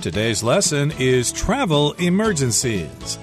Today's lesson is travel emergencies.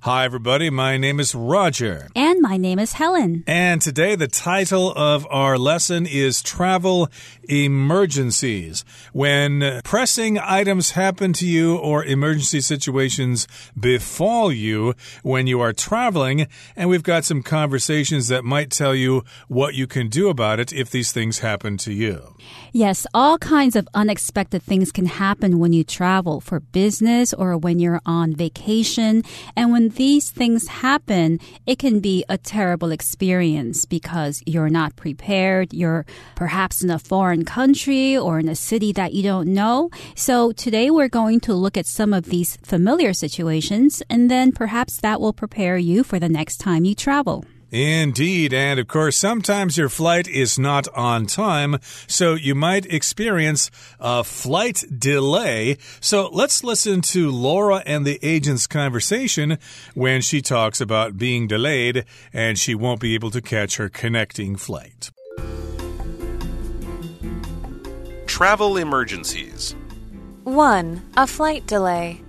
Hi, everybody. My name is Roger. My name is Helen. And today, the title of our lesson is Travel Emergencies. When pressing items happen to you or emergency situations befall you when you are traveling, and we've got some conversations that might tell you what you can do about it if these things happen to you. Yes, all kinds of unexpected things can happen when you travel for business or when you're on vacation. And when these things happen, it can be a terrible experience because you're not prepared. You're perhaps in a foreign country or in a city that you don't know. So today we're going to look at some of these familiar situations and then perhaps that will prepare you for the next time you travel. Indeed. And of course, sometimes your flight is not on time, so you might experience a flight delay. So let's listen to Laura and the agent's conversation when she talks about being delayed and she won't be able to catch her connecting flight. Travel emergencies. 1. A flight delay.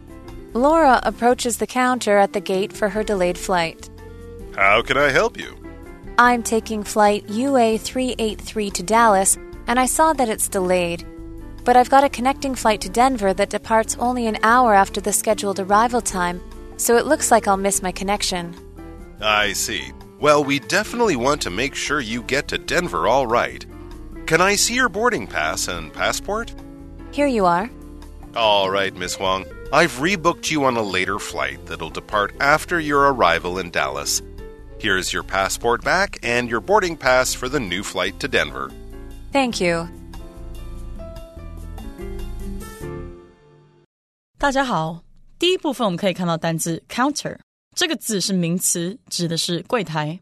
Laura approaches the counter at the gate for her delayed flight. How can I help you? I'm taking flight UA 383 to Dallas, and I saw that it's delayed. But I've got a connecting flight to Denver that departs only an hour after the scheduled arrival time, so it looks like I'll miss my connection. I see. Well, we definitely want to make sure you get to Denver all right. Can I see your boarding pass and passport? Here you are. All right, Miss Huang. I've rebooked you on a later flight that'll depart after your arrival in Dallas. Here's your passport back and your boarding pass for the new flight to Denver. Thank you. 大家好，第一部分我们可以看到单字 counter 这个字是名词，指的是柜台。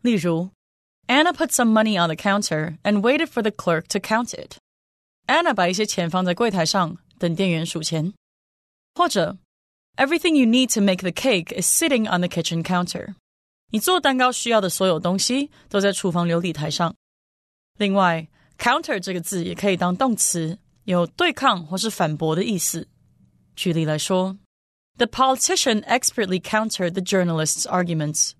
例如，Anna put some money on the counter and waited for the clerk to count it. Anna 把一些钱放在柜台上，等店员数钱。或者，Everything you need to make the cake is sitting on the kitchen counter. 你做蛋糕需要的所有东西都在厨房琉璃台上。另外，counter 这个字也可以当动词，有对抗或是反驳的意思。举例来说，The politician expertly countered the journalist's arguments。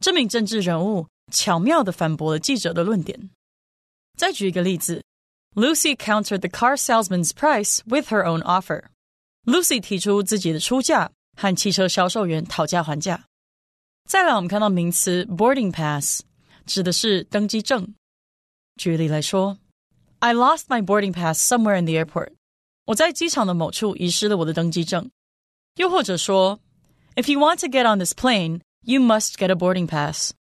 这名政治人物巧妙地反驳了记者的论点。再举一个例子，Lucy countered the car salesman's price with her own offer。Lucy 提出自己的出价，和汽车销售员讨价还价。再来，我们看到名词 boarding pass，指的是登机证。举例来说，I lost my boarding pass somewhere in the airport。我在机场的某处遗失了我的登机证。又或者说，If you want to get on this plane, you must get a boarding pass。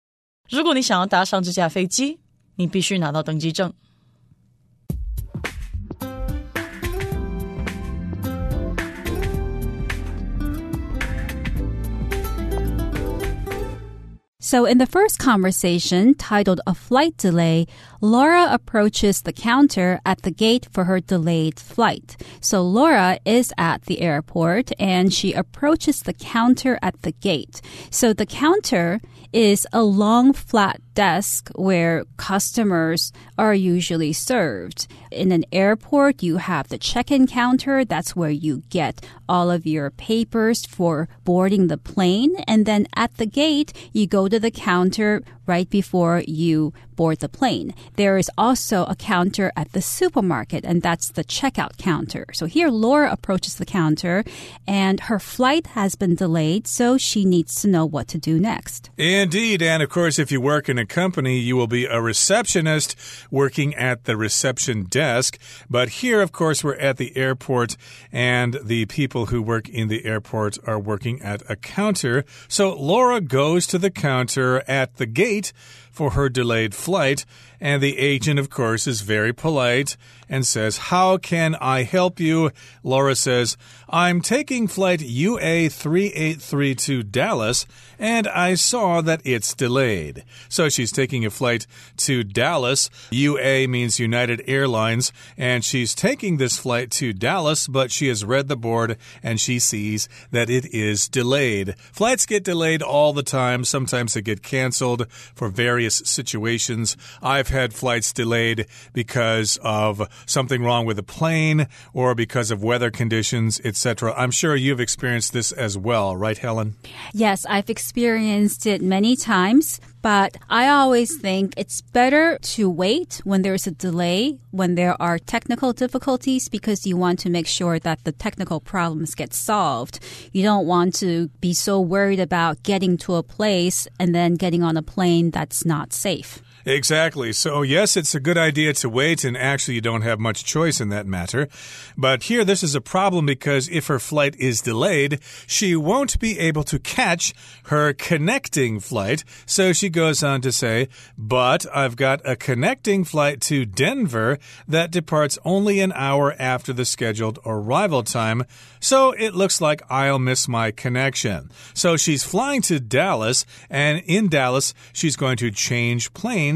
如果你想要搭上这架飞机，你必须拿到登机证。 So, in the first conversation, titled A Flight Delay, Laura approaches the counter at the gate for her delayed flight. So, Laura is at the airport and she approaches the counter at the gate. So, the counter is a long flat desk where customers are usually served. In an airport, you have the check-in counter. That's where you get all of your papers for boarding the plane. And then at the gate, you go to the counter right before you board the plane. There is also a counter at the supermarket, and that's the checkout counter. So here, Laura approaches the counter, and her flight has been delayed, so she needs to know what to do next. Indeed. And of course, if you work in a company, you will be a receptionist working at the reception desk. But here, of course, we're at the airport, and the people who work in the airport are working at a counter. So Laura goes to the counter at the gate for her delayed flight. And the agent, of course, is very polite and says, How can I help you? Laura says, I'm taking flight UA 383 to Dallas, and I saw that it's delayed. So she's taking a flight to Dallas. UA means United Airlines, and she's taking this flight to Dallas, but she has read the board and she sees that it is delayed. Flights get delayed all the time. Sometimes they get canceled for various situations. I've had flights delayed because of something wrong with the plane or because of weather conditions, etc. I'm sure you've experienced this as well, right, Helen? Yes, I've experienced it many times. But I always think it's better to wait when there's a delay, when there are technical difficulties, because you want to make sure that the technical problems get solved. You don't want to be so worried about getting to a place and then getting on a plane that's not safe. Exactly. So, yes, it's a good idea to wait, and actually, you don't have much choice in that matter. But here, this is a problem because if her flight is delayed, she won't be able to catch her connecting flight. So she goes on to say, But I've got a connecting flight to Denver that departs only an hour after the scheduled arrival time. So it looks like I'll miss my connection. So she's flying to Dallas, and in Dallas, she's going to change planes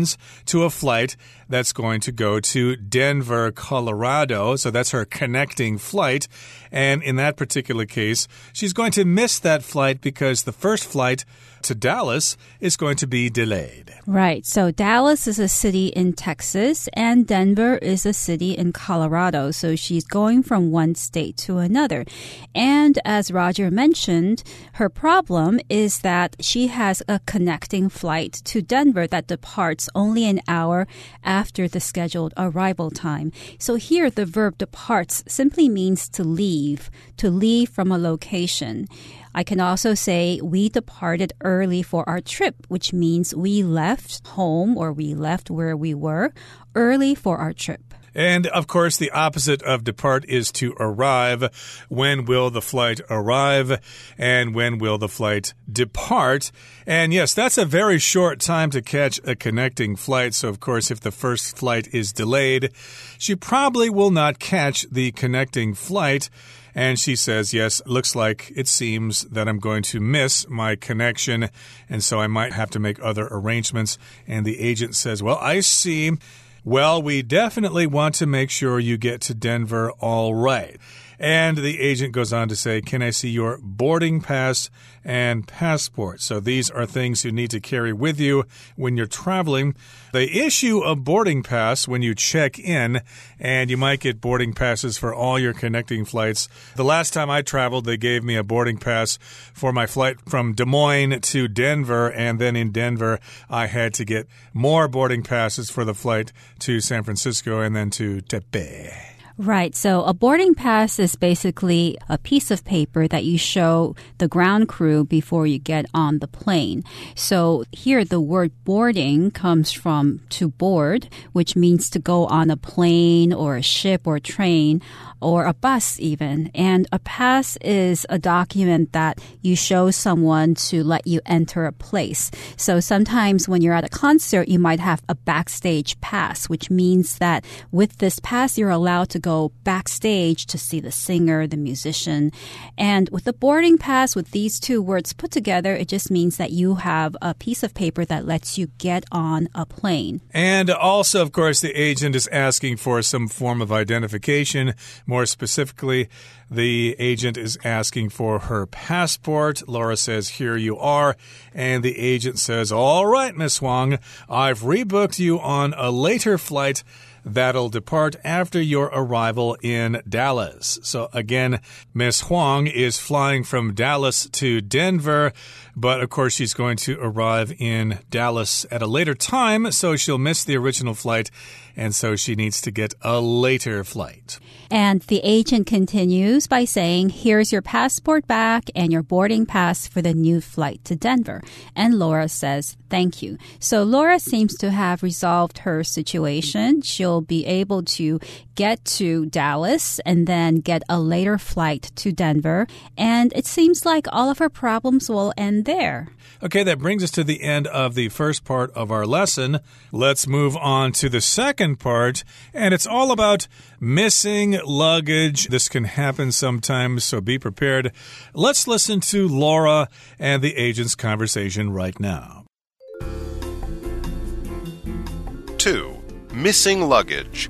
to a flight that's going to go to Denver, Colorado. So that's her connecting flight. And in that particular case, she's going to miss that flight because the first flight to Dallas is going to be delayed. Right. So Dallas is a city in Texas and Denver is a city in Colorado. So she's going from one state to another. And as Roger mentioned, her problem is that she has a connecting flight to Denver that departs only an hour after the scheduled arrival time. So here the verb departs simply means to leave, to leave from a location. I can also say we departed early for our trip, which means we left home or we left where we were early for our trip. And of course, the opposite of depart is to arrive. When will the flight arrive? And when will the flight depart? And yes, that's a very short time to catch a connecting flight. So, of course, if the first flight is delayed, she probably will not catch the connecting flight. And she says, Yes, looks like it seems that I'm going to miss my connection. And so I might have to make other arrangements. And the agent says, Well, I see. Well, we definitely want to make sure you get to Denver all right. And the agent goes on to say, Can I see your boarding pass and passport? So these are things you need to carry with you when you're traveling. They issue a boarding pass when you check in, and you might get boarding passes for all your connecting flights. The last time I traveled, they gave me a boarding pass for my flight from Des Moines to Denver, and then in Denver, I had to get more boarding passes for the flight to San Francisco and then to Taipei. Right. So a boarding pass is basically a piece of paper that you show the ground crew before you get on the plane. So here the word boarding comes from to board, which means to go on a plane or a ship or train or a bus even. And a pass is a document that you show someone to let you enter a place. So sometimes when you're at a concert, you might have a backstage pass, which means that with this pass, you're allowed to go backstage to see the singer, the musician. And with the boarding pass, with these two words put together, it just means that you have a piece of paper that lets you get on a plane. And also, of course, the agent is asking for some form of identification. More specifically, the agent is asking for her passport. Laura says, Here you are. And the agent says, All right, Miss Huang, I've rebooked you on a later flight that'll depart after your arrival in Dallas. So again, Miss Huang is flying from Dallas to Denver, but of course she's going to arrive in Dallas at a later time, so she'll miss the original flight, and so she needs to get a later flight. And the agent continues by saying, Here's your passport back and your boarding pass for the new flight to Denver. And Laura says, Thank you. So Laura seems to have resolved her situation. She'll be able to get to Dallas and then get a later flight to Denver. And it seems like all of her problems will end there. Okay, that brings us to the end of the first part of our lesson. Let's move on to the second part, and it's all about missing luggage. This can happen sometimes, so be prepared. Let's listen to Laura and the agent's conversation right now. 2. Missing luggage.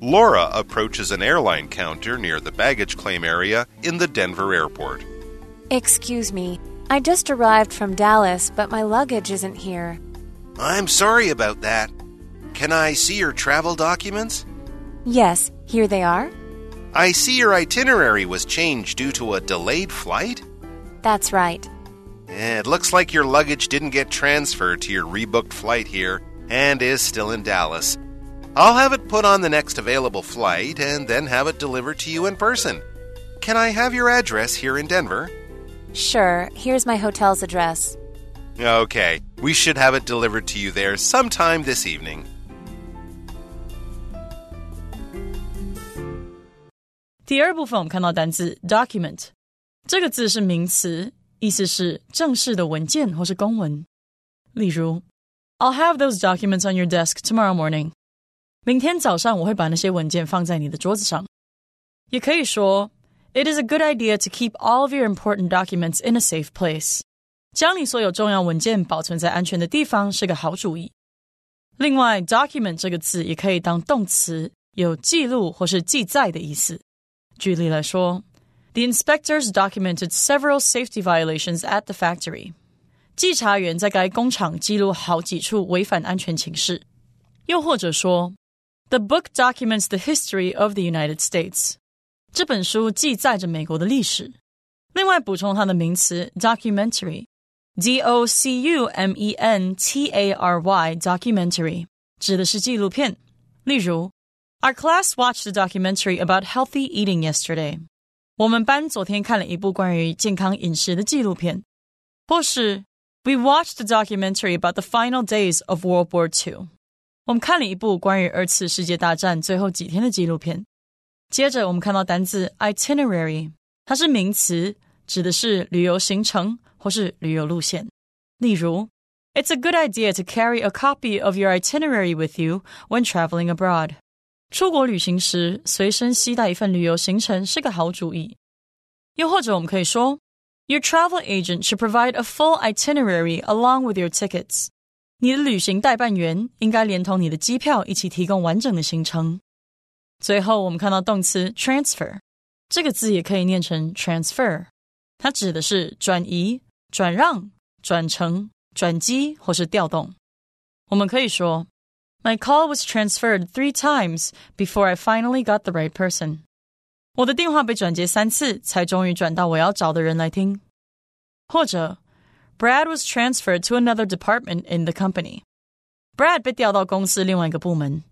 Laura approaches an airline counter near the baggage claim area in the Denver airport. Excuse me, I just arrived from Dallas, but my luggage isn't here. I'm sorry about that. Can I see your travel documents? Yes, here they are. I see your itinerary was changed due to a delayed flight. That's right. It looks like your luggage didn't get transferred to your rebooked flight here and is still in Dallas. I'll have it put on the next available flight and then have it delivered to you in person. Can I have your address here in Denver? Sure, here's my hotel's address. Okay, we should have it delivered to you there sometime this evening. 第二部分我们看到单字 document，这个字是名词，意思是正式的文件或是公文。例如，I'll have those documents on your desk tomorrow morning。明天早上我会把那些文件放在你的桌子上。也可以说，It is a good idea to keep all of your important documents in a safe place。将你所有重要文件保存在安全的地方是个好主意。另外，document 这个字也可以当动词，有记录或是记载的意思。 举例来说，The inspectors documented several safety violations at the factory。稽查员在该工厂记录好几处违反安全情事。又或者说，The book documents the history of the United States。这本书记载着美国的历史。另外补充它的名词 documentary，d o c u m e n t a r y documentary 指的是纪录片。例如 our class watched a documentary about healthy eating yesterday. 我们班昨天看了一部关于健康饮食的纪录片。或是 We watched a documentary about the final days of World War II. 我们看了一部关于二次世界大战最后几天的纪录片。接着我们看到单字 itinerary，它是名词，指的是旅游行程或是旅游路线。例如，It's a good idea to carry a copy of your itinerary with you when traveling abroad. 出国旅行时，随身携带一份旅游行程是个好主意。又或者，我们可以说，Your travel agent should provide a full itinerary along with your tickets。你的旅行代办员应该连同你的机票一起提供完整的行程。最后，我们看到动词 transfer 这个字也可以念成 transfer，它指的是转移、转让、转乘、转机或是调动。我们可以说。My call was transferred three times before I finally got the right person. 我的电话被转接三次，才终于转到我要找的人来听。或者，Brad was transferred to another department in the company. Brad 被调到公司另外一个部门。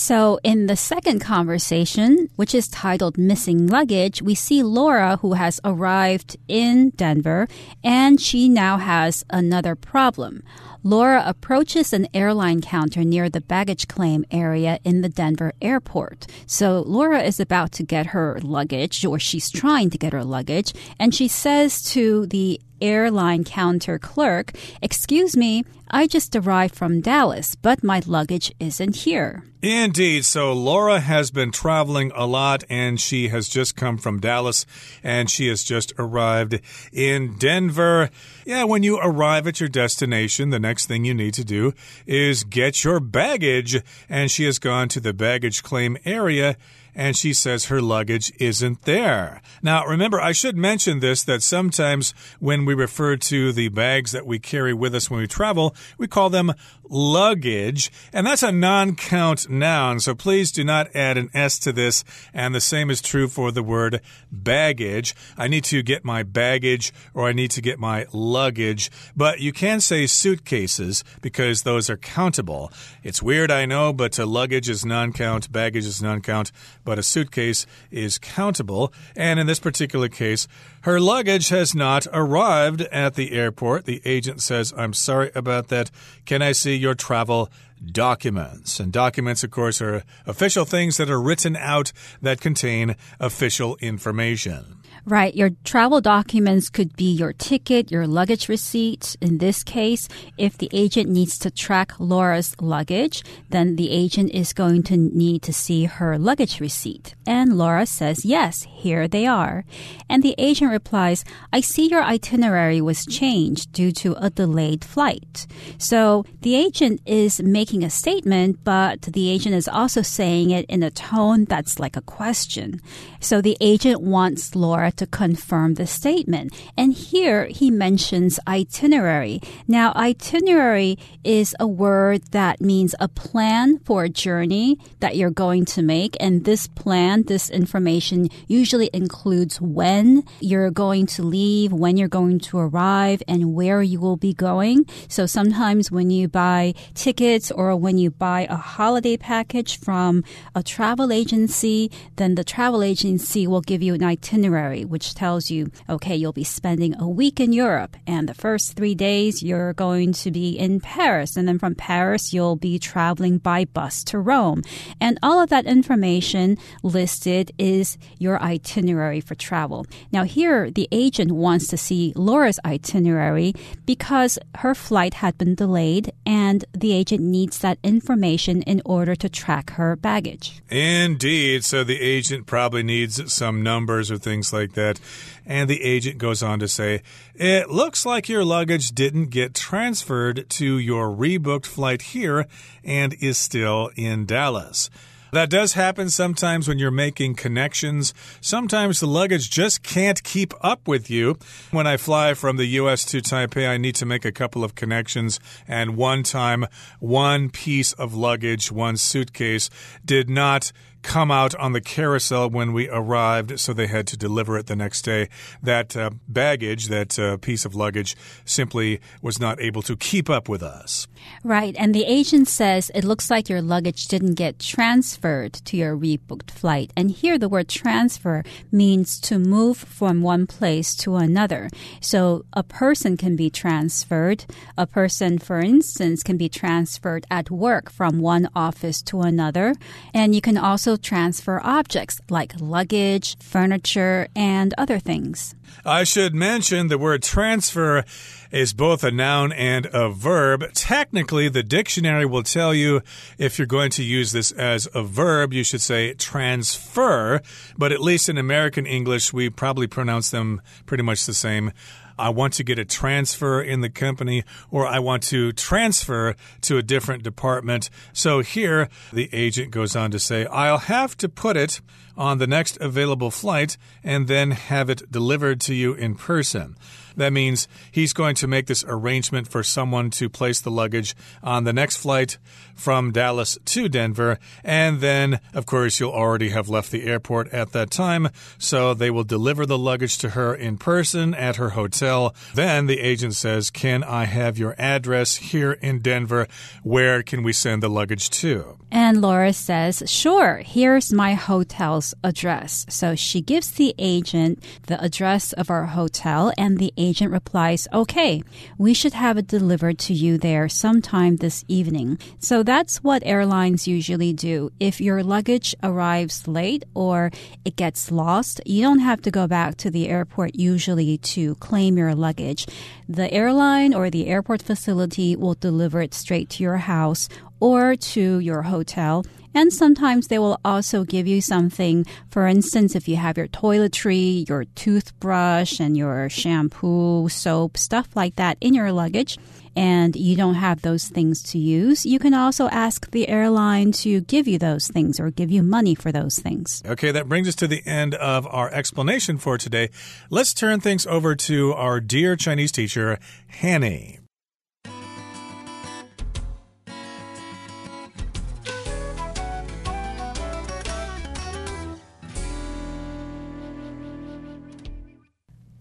So, in the second conversation, which is titled Missing Luggage, we see Laura who has arrived in Denver and she now has another problem. Laura approaches an airline counter near the baggage claim area in the Denver airport. So Laura is about to get her luggage, or she's trying to get her luggage, and she says to the airline counter clerk, Excuse me, I just arrived from Dallas, but my luggage isn't here. Indeed. So Laura has been traveling a lot and she has just come from Dallas and she has just arrived in Denver. Yeah, when you arrive at your destination, the next thing you need to do is get your baggage. And she has gone to the baggage claim area and she says her luggage isn't there. Now, remember, I should mention this that sometimes when we refer to the bags that we carry with us when we travel, we call them luggage, and that's a non count noun, so please do not add an S to this, and the same is true for the word baggage. I need to get my baggage or I need to get my luggage, but you can say suitcases because those are countable. It's weird, I know, but luggage is non count, baggage is non count, but a suitcase is countable, and in this particular case, her luggage has not arrived at the airport. The agent says, I'm sorry about that. Can I see your travel documents? And documents, of course, are official things that are written out that contain official information. Right. Your travel documents could be your ticket, your luggage receipt. In this case, if the agent needs to track Laura's luggage, then the agent is going to need to see her luggage receipt. And Laura says, yes, here they are. And the agent replies, I see your itinerary was changed due to a delayed flight. So the agent is making a statement, but the agent is also saying it in a tone that's like a question. So the agent wants Laura to confirm the statement. And here he mentions itinerary. Now, itinerary is a word that means a plan for a journey that you're going to make. And this plan, this information usually includes when you're going to leave, when you're going to arrive, and where you will be going. So sometimes when you buy tickets or when you buy a holiday package from a travel agency, then the travel agency will give you an itinerary which tells you, okay, you'll be spending a week in Europe, and the first three days you're going to be in Paris, and then from Paris you'll be traveling by bus to Rome. And all of that information listed is your itinerary for travel. Now, here the agent wants to see Laura's itinerary because her flight had been delayed, and the agent needs that information in order to track her baggage. Indeed. So the agent probably needs some numbers or things like that that. And the agent goes on to say, It looks like your luggage didn't get transferred to your rebooked flight here and is still in Dallas. That does happen sometimes when you're making connections. Sometimes the luggage just can't keep up with you. When I fly from the US to Taipei, I need to make a couple of connections. And one time, one piece of luggage, one suitcase, did not come out on the carousel when we arrived, so they had to deliver it the next day. That uh, baggage, that uh, piece of luggage, simply was not able to keep up with us. Right. And the agent says it looks like your luggage didn't get transferred to your rebooked flight. And here the word transfer means to move from one place to another. So a person can be transferred. A person, for instance, can be transferred at work from one office to another. And you can also also transfer objects like luggage, furniture, and other things. I should mention the word transfer is both a noun and a verb. Technically, the dictionary will tell you if you're going to use this as a verb, you should say transfer. But at least in American English, we probably pronounce them pretty much the same. I want to get a transfer in the company or I want to transfer to a different department. So here the agent goes on to say, I'll have to put it on the next available flight and then have it delivered to you in person. That means he's going to make this arrangement for someone to place the luggage on the next flight from Dallas to Denver. And then, of course, you'll already have left the airport at that time. So they will deliver the luggage to her in person at her hotel. Then the agent says, Can I have your address here in Denver? Where can we send the luggage to? And Laura says, Sure, here's my hotel's address. So she gives the agent the address of our hotel, and the agent replies, Okay, we should have it delivered to you there sometime this evening. So that's what airlines usually do. If your luggage arrives late or it gets lost, you don't have to go back to the airport usually to claim your luggage. The airline or the airport facility will deliver it straight to your house or to your hotel. And sometimes they will also give you something. For instance, if you have your toiletry, your toothbrush, and your shampoo, soap, stuff like that in your luggage, and you don't have those things to use, you can also ask the airline to give you those things or give you money for those things. Okay, that brings us to the end of our explanation for today. Let's turn things over to our dear Chinese teacher, Hanny.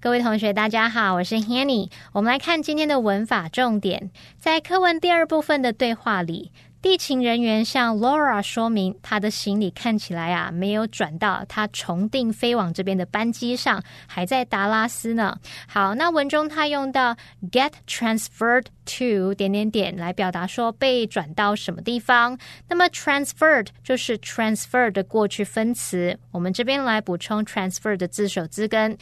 各位同学，大家好，我是 Hanny。我们来看今天的文法重点，在课文第二部分的对话里。地勤人员向 Laura 说明，他的行李看起来啊没有转到他重定飞往这边的班机上，还在达拉斯呢。好，那文中他用到 get transferred to 点点点来表达说被转到什么地方。那么 transferred 就是 transfer 的过去分词。我们这边来补充 transfer 的字首字根。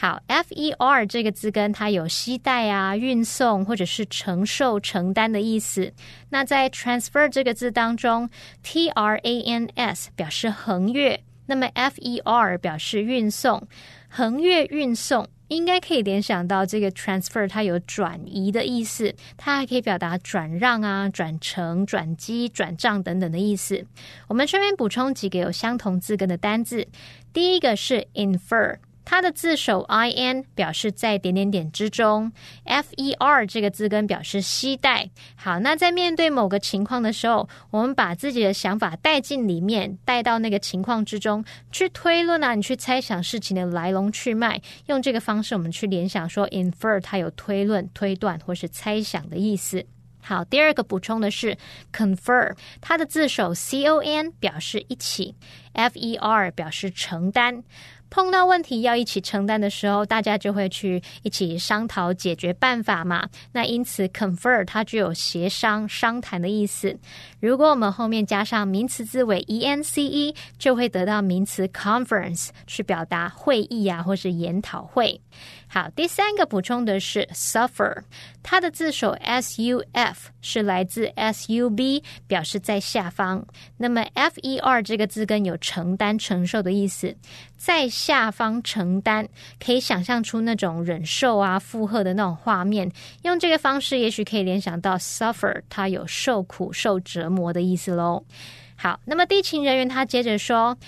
好，F-E-R 这个字根它有携带啊、运送或者是承受、承担的意思。那在 transfer 这个字当中，T-R-A-N-S 表示横越，那么 F-E-R 表示运送。横越运送应该可以联想到这个 transfer 它有转移的意思，它还可以表达转让啊、转乘、转机、转账等等的意思。我们顺便补充几个有相同字根的单字，第一个是 infer。它的字首 i n 表示在点点点之中，f e r 这个字根表示期待。好，那在面对某个情况的时候，我们把自己的想法带进里面，带到那个情况之中去推论啊，你去猜想事情的来龙去脉，用这个方式我们去联想说 infer 它有推论、推断或是猜想的意思。好，第二个补充的是 confer，它的字首 c o n 表示一起，f e r 表示承担。碰到问题要一起承担的时候，大家就会去一起商讨解决办法嘛。那因此，confer 它具有协商、商谈的意思。如果我们后面加上名词字尾 e n c e，就会得到名词 conference，去表达会议啊，或是研讨会。好，第三个补充的是 suffer，它的字首 s u f 是来自 s u b，表示在下方。那么 f e r 这个字根有承担、承受的意思，在下方承担，可以想象出那种忍受啊、负荷的那种画面。用这个方式，也许可以联想到 suffer，它有受苦、受折磨的意思喽。好，那么地勤人员他接着说。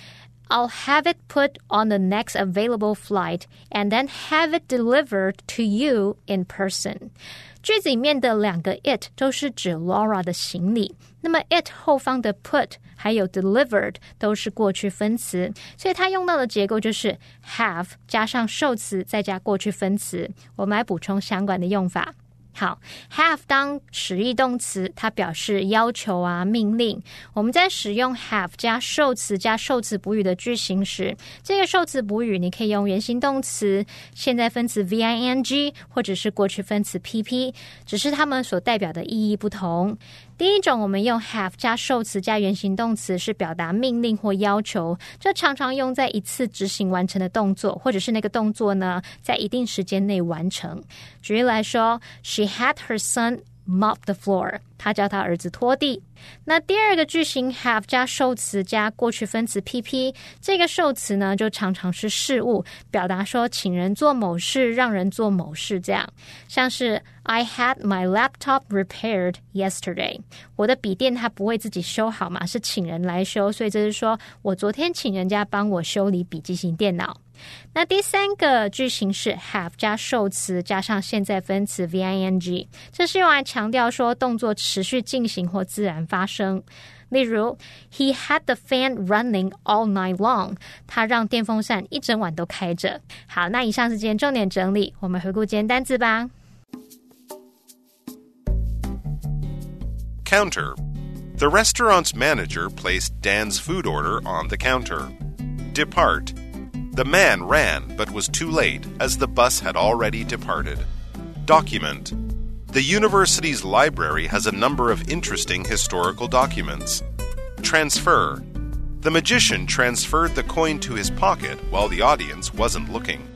I'll have it put on the next available flight and then have it delivered to you in person. 句子里面的两个 it 都是指 Laura 的行李，那么 it 后方的 put 还有 delivered 都是过去分词，所以它用到的结构就是 have 加上受词再加过去分词。我们来补充相关的用法。好，have 当实义动词，它表示要求啊、命令。我们在使用 have 加受词加受词补语的句型时，这个受词补语你可以用原形动词、现在分词 v i n g，或者是过去分词 p p，只是它们所代表的意义不同。第一种，我们用 have 加受词加原形动词，是表达命令或要求，这常常用在一次执行完成的动作，或者是那个动作呢，在一定时间内完成。举例来说，She had her son。Mop the floor，他叫他儿子拖地。那第二个句型 have 加受词加过去分词 pp，这个受词呢就常常是事物，表达说请人做某事，让人做某事这样。像是 I had my laptop repaired yesterday，我的笔电它不会自己修好嘛，是请人来修，所以这是说我昨天请人家帮我修理笔记型电脑。那第三个句型是 have 加受词加上现在分词 v i n g，这是用来强调说动作持续进行或自然发生。例如，He had the fan running all night long，他让电风扇一整晚都开着。好，那以上是今天重点整理，我们回顾今天单词吧。Counter. The restaurant's manager placed Dan's food order on the counter. Depart. The man ran but was too late as the bus had already departed. Document The university's library has a number of interesting historical documents. Transfer The magician transferred the coin to his pocket while the audience wasn't looking.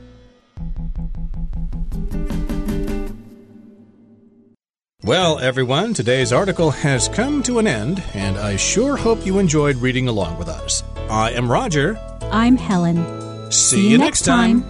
Well, everyone, today's article has come to an end, and I sure hope you enjoyed reading along with us. I am Roger. I'm Helen. See, you, next time.